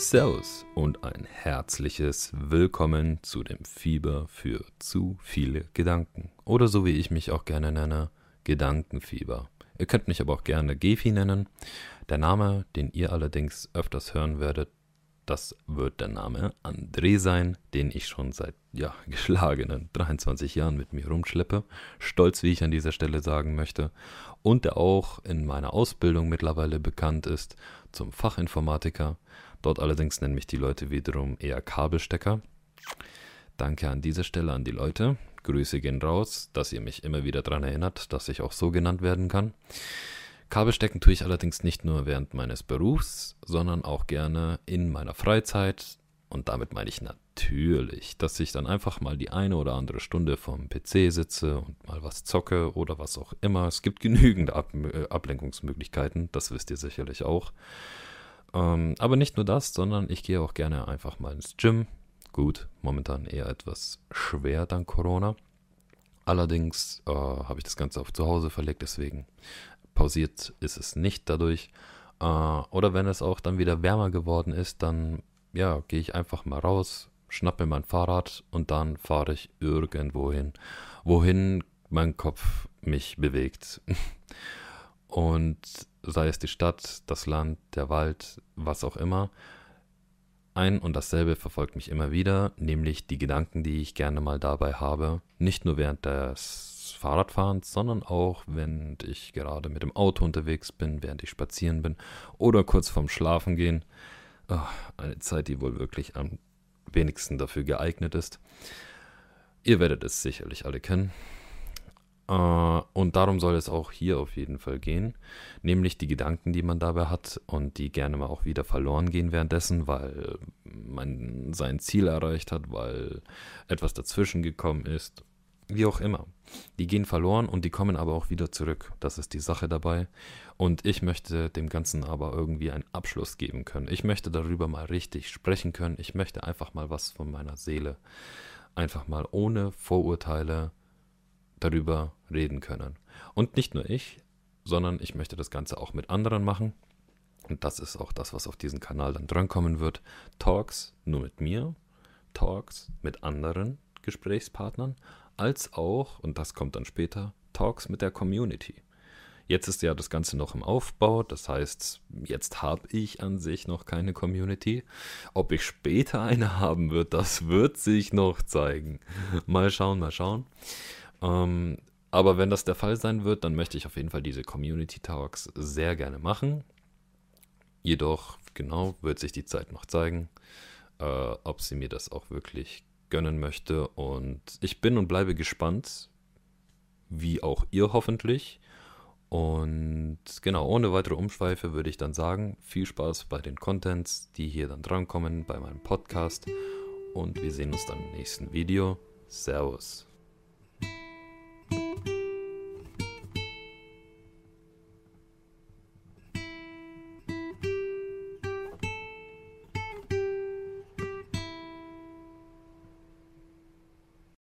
Servus und ein herzliches Willkommen zu dem Fieber für zu viele Gedanken. Oder so wie ich mich auch gerne nenne, Gedankenfieber. Ihr könnt mich aber auch gerne Gefi nennen. Der Name, den ihr allerdings öfters hören werdet, das wird der Name André sein, den ich schon seit ja, geschlagenen 23 Jahren mit mir rumschleppe. Stolz, wie ich an dieser Stelle sagen möchte. Und der auch in meiner Ausbildung mittlerweile bekannt ist zum Fachinformatiker. Dort allerdings nennen mich die Leute wiederum eher Kabelstecker. Danke an dieser Stelle an die Leute. Grüße gehen raus, dass ihr mich immer wieder daran erinnert, dass ich auch so genannt werden kann. Kabelstecken tue ich allerdings nicht nur während meines Berufs, sondern auch gerne in meiner Freizeit. Und damit meine ich natürlich, dass ich dann einfach mal die eine oder andere Stunde vom PC sitze und mal was zocke oder was auch immer. Es gibt genügend Ab äh, Ablenkungsmöglichkeiten, das wisst ihr sicherlich auch. Ähm, aber nicht nur das, sondern ich gehe auch gerne einfach mal ins Gym. Gut, momentan eher etwas schwer dank Corona. Allerdings äh, habe ich das Ganze auf zu Hause verlegt, deswegen pausiert ist es nicht dadurch. Äh, oder wenn es auch dann wieder wärmer geworden ist, dann ja, gehe ich einfach mal raus, schnappe mein Fahrrad und dann fahre ich irgendwo hin, wohin mein Kopf mich bewegt. und sei es die Stadt, das Land, der Wald, was auch immer, ein und dasselbe verfolgt mich immer wieder, nämlich die Gedanken, die ich gerne mal dabei habe, nicht nur während des Fahrradfahrens, sondern auch, wenn ich gerade mit dem Auto unterwegs bin, während ich spazieren bin oder kurz vorm Schlafen gehen. Oh, eine Zeit, die wohl wirklich am wenigsten dafür geeignet ist. Ihr werdet es sicherlich alle kennen. Äh, und darum soll es auch hier auf jeden Fall gehen, nämlich die Gedanken, die man dabei hat und die gerne mal auch wieder verloren gehen währenddessen, weil man sein Ziel erreicht hat, weil etwas dazwischen gekommen ist, wie auch immer. Die gehen verloren und die kommen aber auch wieder zurück. Das ist die Sache dabei. Und ich möchte dem Ganzen aber irgendwie einen Abschluss geben können. Ich möchte darüber mal richtig sprechen können. Ich möchte einfach mal was von meiner Seele, einfach mal ohne Vorurteile darüber reden können. Und nicht nur ich, sondern ich möchte das Ganze auch mit anderen machen. Und das ist auch das, was auf diesem Kanal dann drankommen wird. Talks nur mit mir, Talks mit anderen Gesprächspartnern, als auch, und das kommt dann später, Talks mit der Community. Jetzt ist ja das Ganze noch im Aufbau, das heißt, jetzt habe ich an sich noch keine Community. Ob ich später eine haben wird, das wird sich noch zeigen. Mal schauen, mal schauen. Ähm, aber wenn das der Fall sein wird, dann möchte ich auf jeden Fall diese Community Talks sehr gerne machen. Jedoch, genau, wird sich die Zeit noch zeigen, äh, ob sie mir das auch wirklich gönnen möchte. Und ich bin und bleibe gespannt, wie auch ihr hoffentlich. Und genau, ohne weitere Umschweife würde ich dann sagen, viel Spaß bei den Contents, die hier dann drankommen bei meinem Podcast. Und wir sehen uns dann im nächsten Video. Servus.